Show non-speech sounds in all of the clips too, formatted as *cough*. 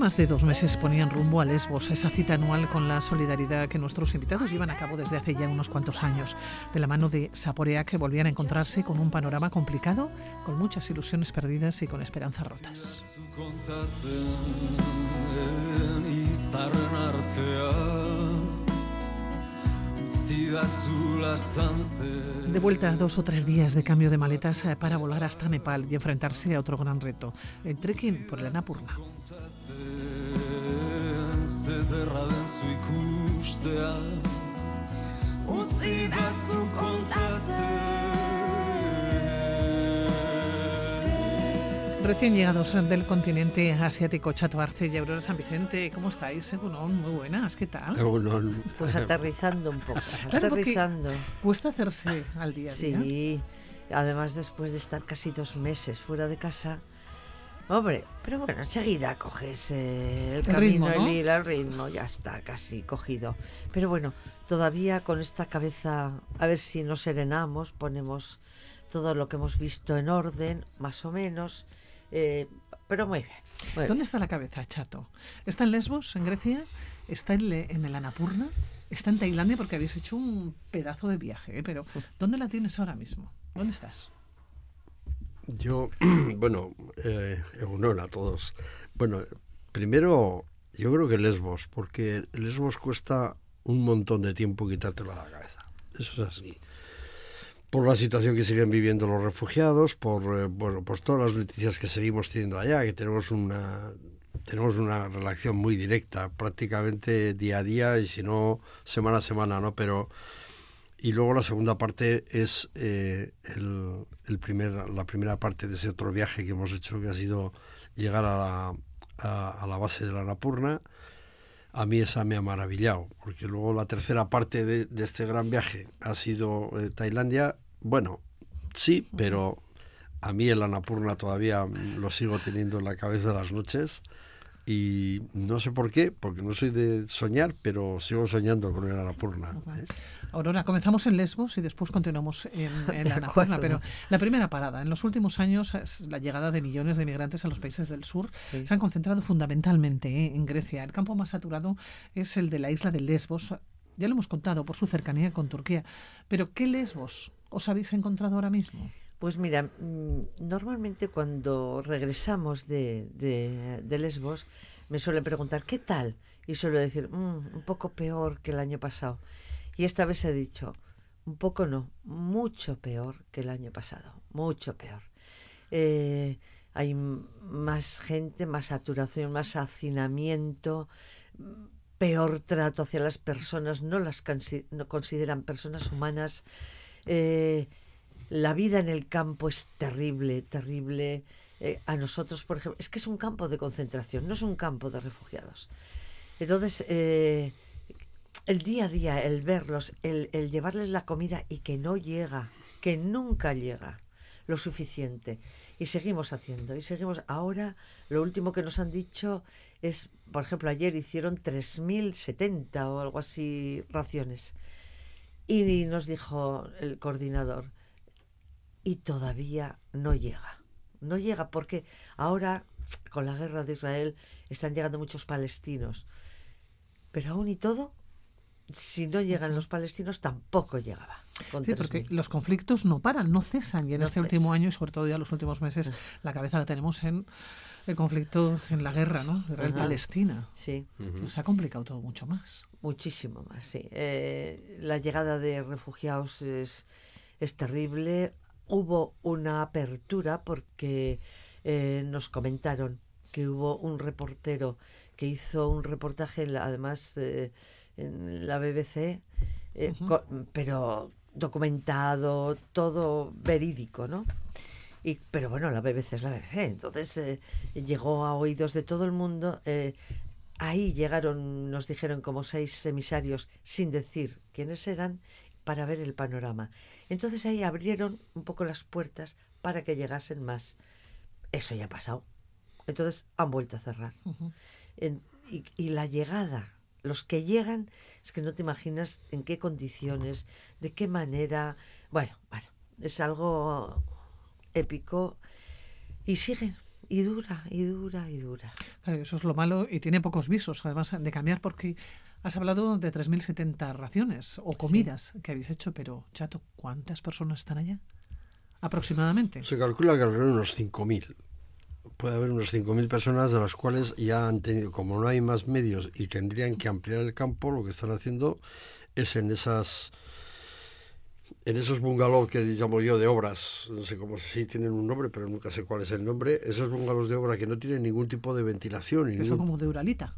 Más de dos meses ponían rumbo a Lesbos, esa cita anual con la solidaridad que nuestros invitados llevan a cabo desde hace ya unos cuantos años, de la mano de Saporea, que volvían a encontrarse con un panorama complicado, con muchas ilusiones perdidas y con esperanzas rotas. De vuelta dos o tres días de cambio de maletas eh, para volar hasta Nepal y enfrentarse a otro gran reto, el trekking por el Recién llegados del continente asiático, Chato Arce y Aurora San Vicente, ¿cómo estáis? muy buenas, ¿qué tal? Pues aterrizando un poco, *laughs* aterrizando. Cuesta hacerse al día a día. Sí, además después de estar casi dos meses fuera de casa, Hombre, pero bueno, enseguida coges eh, el, camino, ritmo, el, el ritmo, ya está casi cogido. Pero bueno, todavía con esta cabeza, a ver si nos serenamos, ponemos todo lo que hemos visto en orden, más o menos, eh, pero muy bien, ¿Dónde está la cabeza, Chato? ¿Está en Lesbos, en Grecia? ¿Está en, en el Anapurna? ¿Está en Tailandia? Porque habéis hecho un pedazo de viaje, ¿eh? pero *laughs* ¿dónde la tienes ahora mismo? ¿Dónde estás? Yo, *clears throat* bueno, eh, a todos. Bueno, primero, yo creo que Lesbos, porque Lesbos cuesta un montón de tiempo quitártelo de la cabeza. Eso es así. Por la situación que siguen viviendo los refugiados, por, eh, bueno, por todas las noticias que seguimos teniendo allá, que tenemos una, tenemos una relación muy directa, prácticamente día a día y si no, semana a semana, ¿no? Pero y luego la segunda parte es eh, el, primer, la primera parte de ese otro viaje que hemos hecho, que ha sido llegar a la, a, la base de la Napurna. A mí esa me ha maravillado, porque luego la tercera parte de, este gran viaje ha sido eh, Tailandia. Bueno, sí, pero a mí el Annapurna todavía lo sigo teniendo en la cabeza de las noches y no sé por qué, porque no soy de soñar, pero sigo soñando con el Annapurna. ¿eh? Aurora, comenzamos en Lesbos y después continuamos en, *laughs* en la Annapurna, pero la primera parada. En los últimos años, la llegada de millones de migrantes a los países del sur se han concentrado fundamentalmente ¿eh? en Grecia. El campo más saturado es el de la isla de Lesbos. Ya lo hemos contado por su cercanía con Turquía. Pero ¿qué Lesbos os habéis encontrado ahora mismo? Pues mira, mm, normalmente cuando regresamos de, Lesbos me suelen preguntar, ¿qué tal? Y suelo decir, mm, un poco peor que el año pasado. Y esta vez he dicho, un poco no, mucho peor que el año pasado, mucho peor. Eh, hay más gente, más saturación, más hacinamiento, peor trato hacia las personas, no las consideran personas humanas. Eh, la vida en el campo es terrible, terrible. Eh, a nosotros, por ejemplo, es que es un campo de concentración, no es un campo de refugiados. Entonces, eh, el día a día, el verlos, el, el, llevarles la comida y que no llega, que nunca llega lo suficiente. Y seguimos haciendo, y seguimos. Ahora, lo último que nos han dicho es, por ejemplo, ayer hicieron 3.070 o algo así raciones. Y nos dijo el coordinador, y todavía no llega. No llega porque ahora, con la guerra de Israel, están llegando muchos palestinos. Pero aún y todo, si no llegan los palestinos, tampoco llegaba. Sí, porque los conflictos no paran, no cesan. Y en este último año, y sobre todo ya los últimos meses, ah. la cabeza la tenemos en el conflicto, en la guerra, ¿no? Israel-Palestina. Sí. Se ha complicado todo mucho más. Muchísimo más, sí. Eh, la llegada de refugiados es, es terrible hubo una apertura porque eh, nos comentaron que hubo un reportero que hizo un reportaje, además eh, en la BBC, eh, pero documentado, todo verídico, ¿no? Y, pero bueno, la BBC es la BBC, entonces llegó a oídos de todo el mundo. ahí llegaron, nos dijeron como seis emisarios sin decir quiénes eran para ver el panorama. Entonces ahí abrieron un poco las puertas para que llegasen más. Eso ya ha pasado. Entonces han vuelto a cerrar. y, la llegada, los que llegan, es que no te imaginas en qué condiciones, de qué manera. Bueno, bueno, es algo épico. Y siguen, y dura, y dura, y dura. Claro, eso es lo malo y tiene pocos visos, además de cambiar, porque has hablado de 3.070 raciones o comidas que habéis hecho, pero Chato, ¿cuántas personas están allá? Aproximadamente. Se calcula que alrededor de unos 5.000. Puede haber unos 5.000 personas de las cuales ya han tenido, como no hay más medios y tendrían que ampliar el campo, lo que están haciendo es en esas en esos bungalows que llamo yo de obras, no sé cómo si tienen un nombre, pero nunca sé cuál es el nombre, esos bungalows de obra que no tienen ningún tipo de ventilación. Y son como de uralita.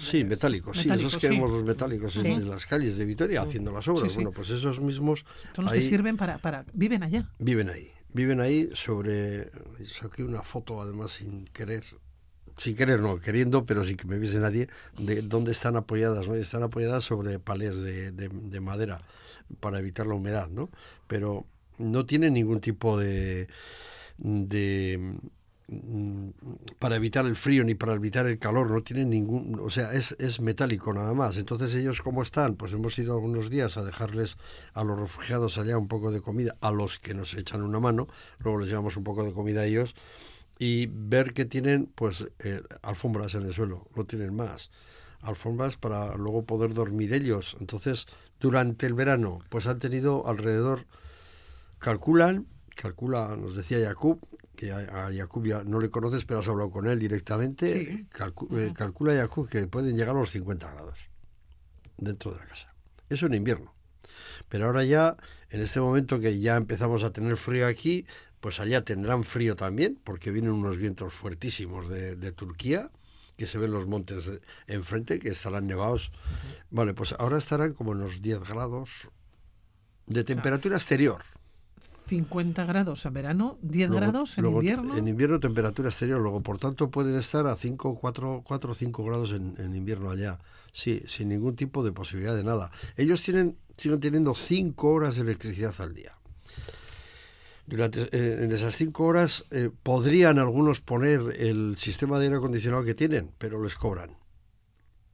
Sí, metálicos, sí, esos que vemos los metálicos en, las calles de Vitoria haciendo las obras. bueno, pues esos mismos... Son los que sirven para, para... Viven allá. Viven ahí, viven ahí sobre... Saqué una foto además sin querer, sin querer no, queriendo, pero sin que me viese nadie, de dónde están apoyadas, ¿no? Están apoyadas sobre palés de, de madera para evitar la humedad, ¿no? Pero no tiene ningún tipo de, de para evitar el frío ni para evitar el calor, no tienen ningún, o sea, es, es metálico nada más. Entonces ellos cómo están, pues hemos ido algunos días a dejarles a los refugiados allá un poco de comida, a los que nos echan una mano, luego les llevamos un poco de comida a ellos y ver que tienen pues eh, alfombras en el suelo, no tienen más alfombras para luego poder dormir ellos. Entonces durante el verano, pues han tenido alrededor, calculan, calcula, nos decía Jakub, que a, a ya no le conoces, pero has hablado con él directamente, eh, calcula Jakub que pueden llegar a los 50 grados dentro de la casa. Eso en invierno. Pero ahora ya, en este momento que ya empezamos a tener frío aquí, pues allá tendrán frío también, porque vienen unos vientos fuertísimos de, de Turquía que se ven los montes enfrente, que estarán nevados. Vale, pues ahora estarán como en los 10 grados de temperatura exterior. 50 grados en verano, 10 grados en invierno. En invierno temperatura exterior, luego por tanto pueden estar a 5, 4, 4 5 grados en, en, invierno allá. Sí, sin ningún tipo de posibilidad de nada. Ellos tienen, siguen teniendo 5 horas de electricidad al día. Durante, eh, en esas cinco horas eh, podrían algunos poner el sistema de aire acondicionado que tienen, pero les cobran.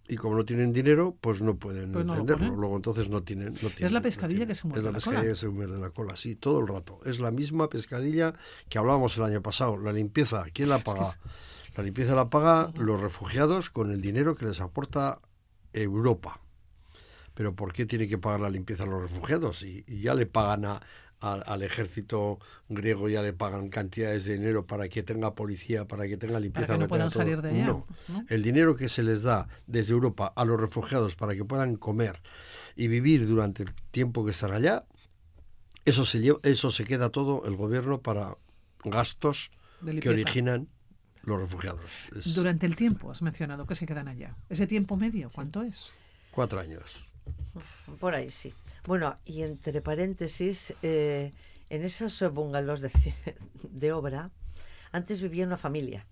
Y como no tienen dinero, pues no pueden pues encenderlo. Luego entonces no tienen, no Es la pescadilla que se muerde Es la, pescadilla que se muerde la cola, sí, todo el rato. Es la misma pescadilla que hablábamos el año pasado. La limpieza, ¿quién la paga? La limpieza la paga los refugiados con el dinero que les aporta Europa. Pero ¿por qué tiene que pagar la limpieza a los refugiados? y ya le pagan a, al, ejército griego ya le pagan cantidades de dinero para que tenga policía, para que tenga limpieza. Para que no puedan salir de allá. No. el dinero que se les da desde Europa a los refugiados para que puedan comer y vivir durante el tiempo que están allá, eso se, lleva, eso se queda todo el gobierno para gastos que originan los refugiados. Durante el tiempo has mencionado que se quedan allá. ¿Ese tiempo medio cuánto es? Cuatro años. Por ahí sí. Bueno, y entre paréntesis, eh, en esos bungalows de, *laughs* de obra, antes vivía una familia.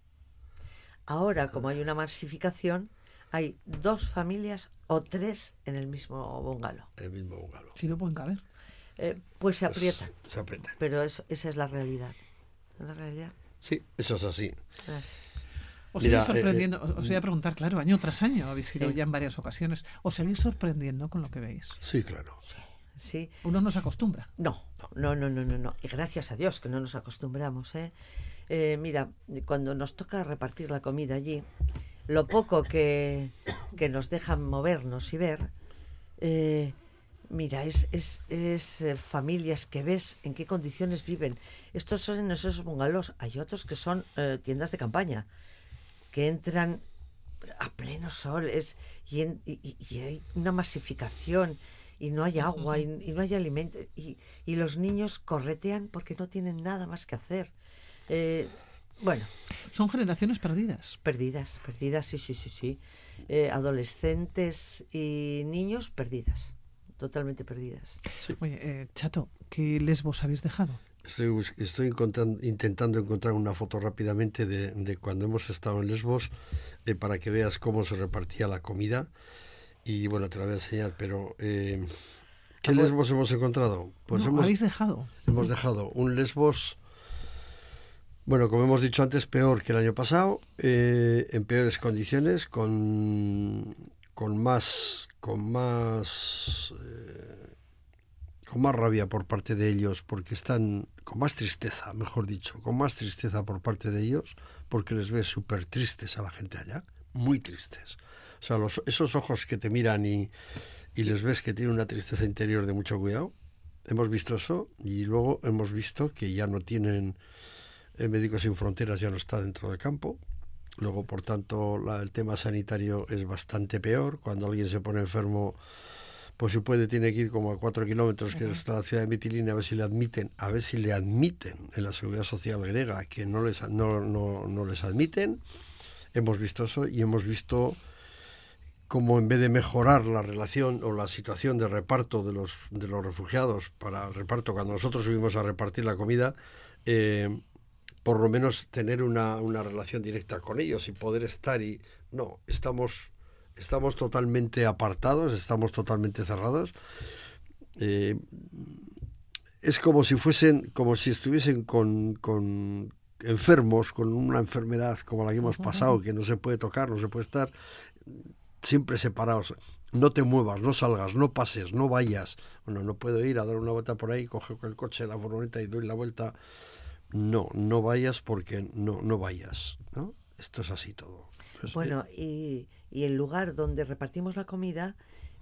Ahora, como hay una masificación, hay dos familias o tres en el mismo bungalow. El mismo bungalow. Si no pueden caber. Eh, pues se aprietan. se aprietan. Pero esa es la realidad. ¿La realidad? Sí, eso es así. Os seguís eh, sorprendiendo, os voy a preguntar, claro, año tras año habéis ido ya en varias ocasiones. ¿Os seguís sorprendiendo con lo que veis? Sí, claro. Sí. Uno no se acostumbra. No, no, no, no, no, no. Y gracias a Dios que no nos acostumbramos, ¿eh? eh mira, cuando nos toca repartir la comida allí, lo poco que, que nos dejan movernos y ver, eh, mira, es, es, es familias que ves en qué condiciones viven. Estos son esos bungalows. Hay otros que son tiendas de campaña que entran a pleno sol es, y, hay una masificación y no hay agua y, no hay alimento y, los niños corretean porque no tienen nada más que hacer. Eh, bueno. Son generaciones perdidas. Perdidas, perdidas, sí, sí, sí, sí. Eh, adolescentes y niños perdidas, totalmente perdidas. Oye, eh, Chato, ¿qué lesbos habéis dejado? Estoy, estoy intentando encontrar una foto rápidamente de, cuando hemos estado en Lesbos eh, para que veas cómo se repartía la comida. Y bueno, te la voy a enseñar, pero eh, ¿qué ah, Lesbos hemos encontrado? Pues hemos, habéis dejado. Hemos dejado un Lesbos, bueno, como hemos dicho antes, peor que el año pasado, eh, en peores condiciones, con, con más, con más con más rabia por parte de ellos, porque están con más tristeza, mejor dicho, con más tristeza por parte de ellos, porque les ves súper tristes a la gente allá, muy tristes. O sea, los, esos ojos que te miran y, y les ves que tienen una tristeza interior de mucho cuidado, hemos visto eso y luego hemos visto que ya no tienen eh, Médicos Sin Fronteras, ya no está dentro del campo. Luego, por tanto, el tema sanitario es bastante peor. Cuando alguien se pone enfermo, pues si puede, tiene que ir como a cuatro kilómetros, que está la ciudad de Mitilini, a ver si le admiten, a ver si le admiten en la seguridad social griega, que no les, no, no, no les admiten. Hemos visto eso y hemos visto como en vez de mejorar la relación o la situación de reparto de los, de los refugiados para reparto, cuando nosotros subimos a repartir la comida, eh, por lo menos tener una, una, relación directa con ellos y poder estar y no, estamos, estamos totalmente apartados, estamos totalmente cerrados. Eh, es como si fuesen, como si estuviesen con, con enfermos, con una enfermedad como la que hemos pasado, que no se puede tocar, no se puede estar siempre separados. No te muevas, no salgas, no pases, no vayas. Bueno, no puedo ir a dar una vuelta por ahí, coge el coche, la furgoneta y doy la vuelta. No, no vayas porque no, no vayas. ¿no? Esto es así todo. bueno, y, y, el lugar donde repartimos la comida,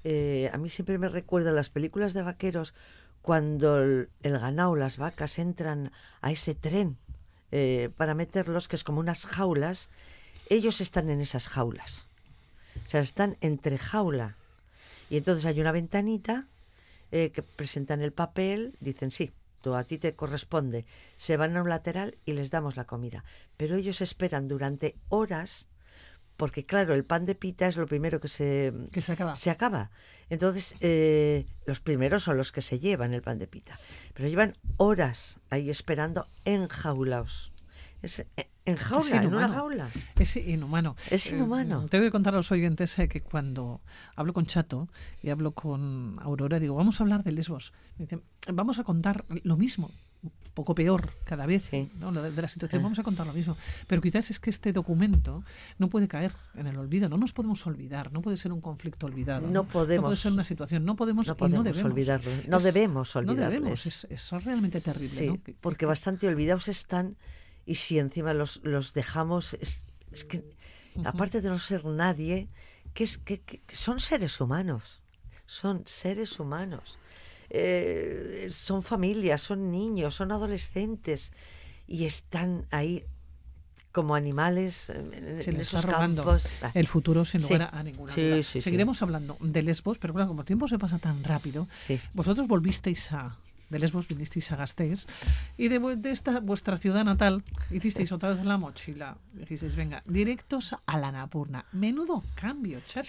eh, a mí siempre me recuerda las películas de vaqueros cuando el, ganado, las vacas entran a ese tren eh, para meterlos, que es como unas jaulas, ellos están en esas jaulas. O sea, están entre jaula. Y entonces hay una ventanita eh, que presentan el papel, dicen sí, tú, a ti te corresponde. Se van a un lateral y les damos la comida. Pero ellos esperan durante horas porque claro, el pan de pita es lo primero que se, se acaba. Se acaba. Entonces, eh, los primeros son los que se llevan el pan de pita. Pero llevan horas ahí esperando enjaulados. Es, eh, en jaula, en una jaula. Es inhumano. Es eh, inhumano. tengo que contar a los oyentes eh, que cuando hablo con Chato y hablo con Aurora, digo, vamos a hablar de Lesbos. vamos a contar lo mismo, poco peor cada vez de, la situación. Vamos a contar lo mismo. Pero quizás es que este documento no puede caer en el olvido. No nos podemos olvidar. No puede ser un conflicto olvidado. No, podemos. No puede ser una situación. No podemos, no podemos debemos. olvidarlo. No debemos olvidarlo. No debemos. Es, es realmente terrible. porque bastante olvidados están y si encima los, los dejamos, es, que, aparte de no ser nadie, que, es, que, son seres humanos, son seres humanos. Eh, son familias, son niños, son adolescentes y están ahí como animales en, esos campos. El futuro sin lugar a ninguna duda. Seguiremos hablando de Lesbos, pero claro, como el tiempo se pasa tan rápido, vosotros volvisteis a, de Lesbos vinisteis a Gasteiz y de, esta vuestra ciudad natal hicisteis otra vez la mochila. Dijisteis, venga, directos a la Napurna. Menudo cambio, chato.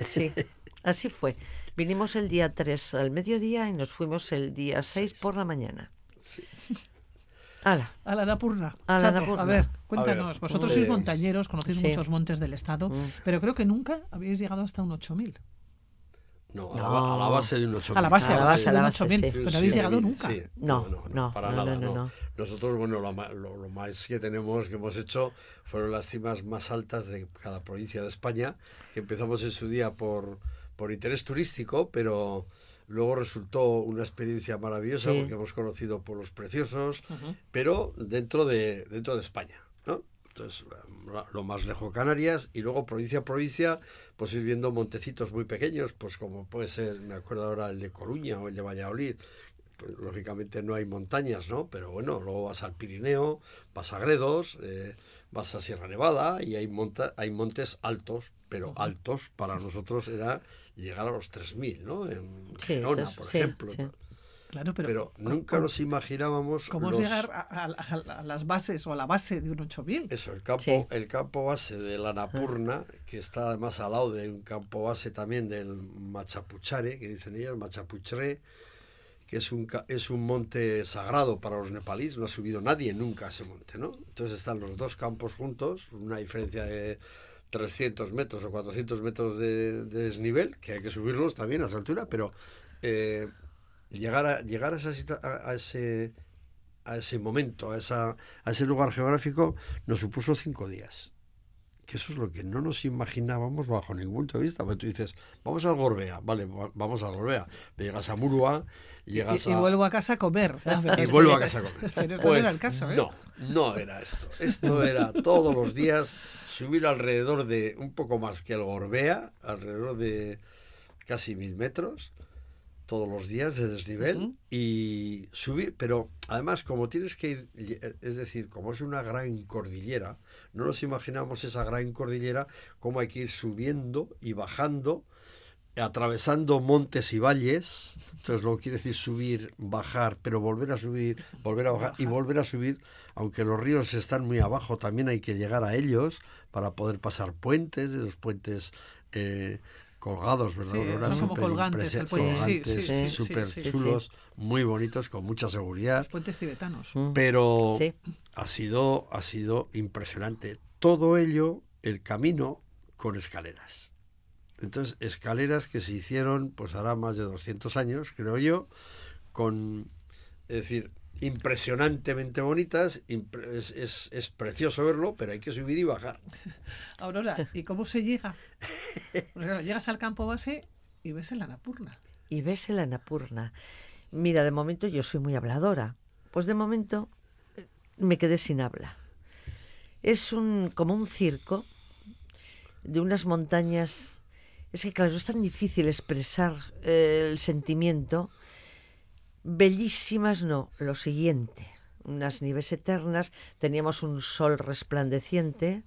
Sí. *laughs* sí. Así fue. Vinimos el día 3 al mediodía y nos fuimos el día 6 por la mañana. Sí. Ala. A la Napurna. A, la Napurna. a ver, cuéntanos. Vosotros sois montañeros, conocéis muchos montes del estado, mm. pero creo que nunca habéis llegado hasta un 8000. No, A, la, base de un 8000. A la base, a la base, a la base, sí. Pero no habéis llegado nunca. no, no, no, para nada. No, Nosotros, bueno, lo, lo, más que tenemos, que hemos hecho, fueron las cimas más altas de cada provincia de España, que empezamos en su día por, por interés turístico, pero luego resultó una experiencia maravillosa porque hemos conocido pueblos preciosos, pero dentro de, dentro de España, ¿no? Entonces, lo más lejos Canarias y luego provincia a provincia, pues ir viendo montecitos muy pequeños, pues como puede ser, me acuerdo ahora el de Coruña o el de Valladolid. Pues, lógicamente no hay montañas, ¿no? Pero bueno, luego vas al Pirineo, vas a Gredos, eh, vas a Sierra Nevada y hay, monta hay montes altos, pero altos para nosotros era llegar a los 3.000, ¿no? En Girona, por ejemplo. Claro, pero, nunca nos imaginábamos. ¿Cómo llegar a, las bases o a la base de un 8000? Eso, el campo, el campo base de la Napurna, que está además al lado de un campo base también del Machapuchare, que dicen ellos, Machapuchre, que es un, es un monte sagrado para los nepalíes, no ha subido nadie nunca a ese monte, ¿no? Entonces están los dos campos juntos, una diferencia de 300 metros o 400 metros de, desnivel, que hay que subirlos también a esa altura, pero. Eh, llegar a, llegar a, esa, a, ese, a ese momento, a, esa, a ese lugar geográfico, nos supuso cinco días. Que eso es lo que no nos imaginábamos bajo ningún punto de vista. Porque tú dices, vamos al Gorbea, vale, vamos al Gorbea. Llegas a Murua, llegas y, a... Y vuelvo a casa a comer. *laughs* y vuelvo a casa a comer. Pero esto no era el caso, ¿eh? No, no era esto. Esto era todos los días subir alrededor de un poco más que el Gorbea, alrededor de casi mil metros todos los días de desnivel y subir, pero además como tienes que ir, es decir, como es una gran cordillera, no nos imaginamos esa gran cordillera como hay que ir subiendo y bajando, atravesando montes y valles, entonces lo que quiere decir subir, bajar, pero volver a subir, volver a bajar, y volver a subir, aunque los ríos están muy abajo, también hay que llegar a ellos para poder pasar puentes, esos puentes eh, colgados, ¿verdad? son como colgantes, el puente. súper chulos, muy bonitos, con mucha seguridad. Los puentes tibetanos. Mm. Pero ha sido, ha sido impresionante. Todo ello, el camino con escaleras. Entonces, escaleras que se hicieron, pues hará más de 200 años, creo yo, con, es decir, impresionantemente bonitas, es, es, precioso verlo, pero hay que subir y bajar. *laughs* Aurora, ¿y cómo se llega? llegas al campo base y ves el Anapurna. Y ves el Anapurna. Mira, de momento yo soy muy habladora. Pues de momento eh, me quedé sin habla. Es un como un circo de unas montañas. Es que claro, es tan difícil expresar eh, el sentimiento Bellísimas no, lo siguiente, unas nieves eternas, teníamos un sol resplandeciente,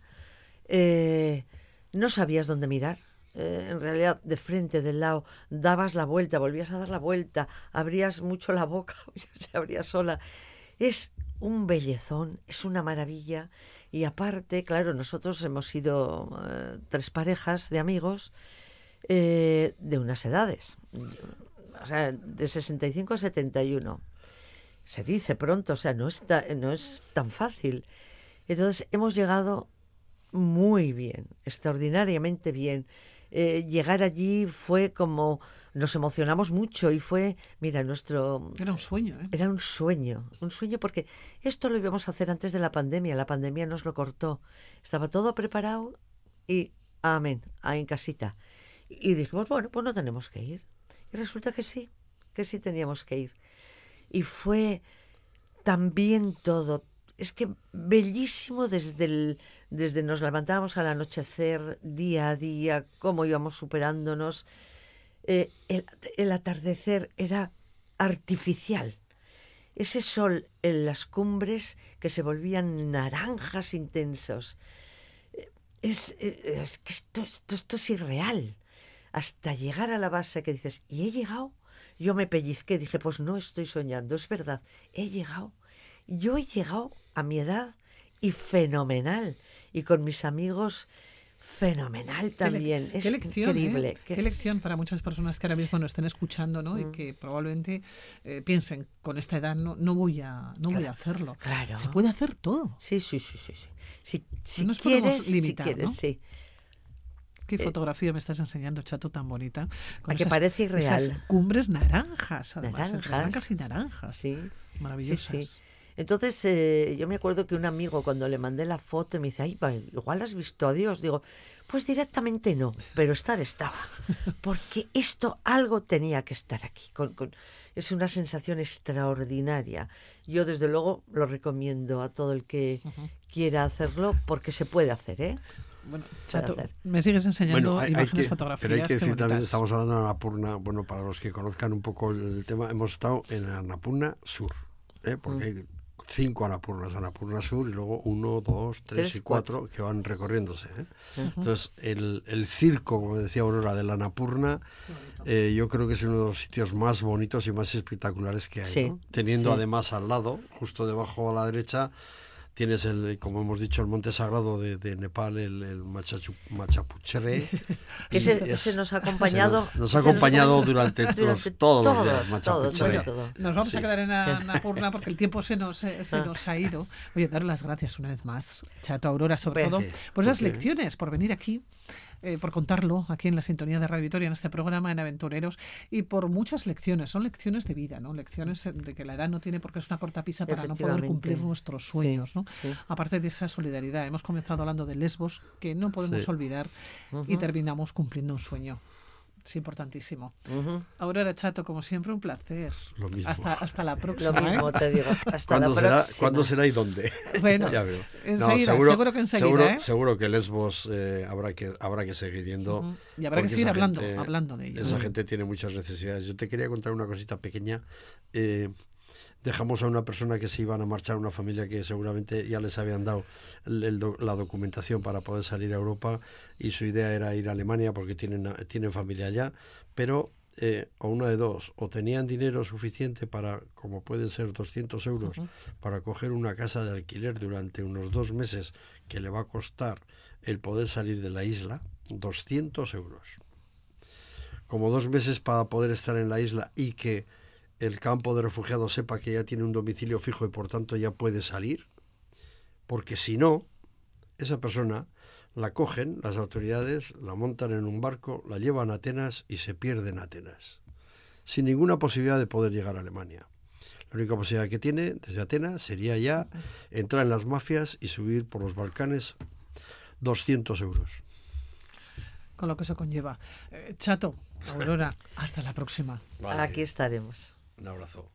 eh, no sabías dónde mirar. Eh, en realidad, de frente, del lado, dabas la vuelta, volvías a dar la vuelta, abrías mucho la boca, *laughs* se abría sola. Es un bellezón, es una maravilla. Y aparte, claro, nosotros hemos sido eh, tres parejas de amigos de unas edades o sea, de 65 a 71. Se dice pronto, o sea, no, está, no es tan fácil. Entonces, hemos llegado muy bien, extraordinariamente bien. Eh, llegar allí fue como nos emocionamos mucho y fue, mira, nuestro... Era un sueño, ¿eh? Era un sueño, un sueño porque esto lo íbamos a hacer antes de la pandemia, la pandemia nos lo cortó. Estaba todo preparado y amén, ahí en casita. Y dijimos, bueno, pues no tenemos que ir. Resulta que sí, que sí teníamos que ir. Y fue también todo. Es que bellísimo desde el, desde nos levantábamos al anochecer, día a día, cómo íbamos superándonos. Eh, el, atardecer era artificial. Ese sol en las cumbres que se volvían naranjas intensos. Eh, es, es, que esto, esto, esto es irreal hasta llegar a la base que dices, ¿y he llegado? Yo me pellizqué, dije, pues no estoy soñando, es verdad, he llegado. Yo he llegado a mi edad y fenomenal. Y con mis amigos, fenomenal también. es increíble. ¿eh? Qué, lección para muchas personas que ahora mismo nos estén escuchando ¿no? y que probablemente eh, piensen, con esta edad no, no, voy, a, no voy a hacerlo. Claro. Se puede hacer todo. Sí, sí, sí. sí, Si, si quieres, limitar, si quieres, sí. Qué eh, fotografía me estás enseñando, chato, tan bonita. Con que parece irreal. Esas cumbres naranjas, además. Naranjas. y naranjas. Sí. Maravillosas. Entonces, eh, yo me acuerdo que un amigo, cuando le mandé la foto, me dice, ay, igual has visto a Dios. Digo, pues directamente no, pero estar estaba. *laughs* Porque esto, algo tenía que estar aquí. es una sensación extraordinaria. Yo, desde luego, lo recomiendo a todo el que quiera hacerlo, porque se puede hacer, ¿eh? Bueno, Chato, me sigues enseñando imágenes, fotografías. Pero hay que decir también, estamos hablando de Annapurna, bueno, para los que conozcan un poco el tema, hemos estado en Annapurna Sur, ¿eh? porque hay cinco Annapurnas, Annapurna Sur, y luego uno, dos, tres, y cuatro, que van recorriéndose. ¿eh? Entonces, el, el, circo, como decía Aurora, de la Annapurna, eh, yo creo que es uno de los sitios más bonitos y más espectaculares que hay. Teniendo además al lado, justo debajo a la derecha, tienes el, como hemos dicho, el monte sagrado de, de Nepal, el, el Machachu, Machapuchere. *laughs* ese, nos ha acompañado. Nos, ha acompañado *laughs* durante, todos los días, Machapuchere. nos vamos a quedar en Napurna porque el tiempo se nos, se ah. nos ha ido. Oye, dar las gracias una vez más, Chato Aurora, sobre todo por esas lecciones, por venir aquí eh, por contarlo aquí en la sintonía de Radio Victoria, en este programa, en Aventureros, y por muchas lecciones. Son lecciones de vida, ¿no? Lecciones de que la edad no tiene porque es una cortapisa para no poder cumplir nuestros sueños, ¿no? Aparte de esa solidaridad, hemos comenzado hablando de Lesbos, que no podemos olvidar, y terminamos cumpliendo un sueño. Es importantísimo. Aurora Chato, como siempre, un placer. Lo mismo. Hasta, hasta la próxima. Lo mismo ¿eh? te digo. Hasta ¿Cuándo, la será, próxima. ¿Cuándo será y dónde? Bueno, *laughs* ya veo. enseguida, seguro, que enseguida. Seguro, ¿eh? seguro que Lesbos eh, habrá, que, habrá que seguir yendo. Uh -huh. Y habrá que seguir hablando, gente, hablando de ello. Esa gente tiene muchas necesidades. Yo te quería contar una cosita pequeña. Dejamos a una persona que se iban a marchar, una familia que seguramente ya les habían dado el, el, la documentación para poder salir a Europa y su idea era ir a Alemania porque tienen, tienen familia allá, pero eh, o una de dos, o tenían dinero suficiente para, como pueden ser 200 euros, uh -huh. para coger una casa de alquiler durante unos dos meses que le va a costar el poder salir de la isla, 200 euros. Como dos meses para poder estar en la isla y que el campo de refugiados sepa que ya tiene un domicilio fijo y por tanto ya puede salir, porque si no, esa persona la cogen las autoridades, la montan en un barco, la llevan a Atenas y se pierde en Atenas, sin ninguna posibilidad de poder llegar a Alemania. La única posibilidad que tiene desde Atenas sería ya entrar en las mafias y subir por los Balcanes 200 euros. Con lo que eso conlleva. Eh, Chato, Aurora, hasta la próxima. Vale. Aquí estaremos. Un abrazo.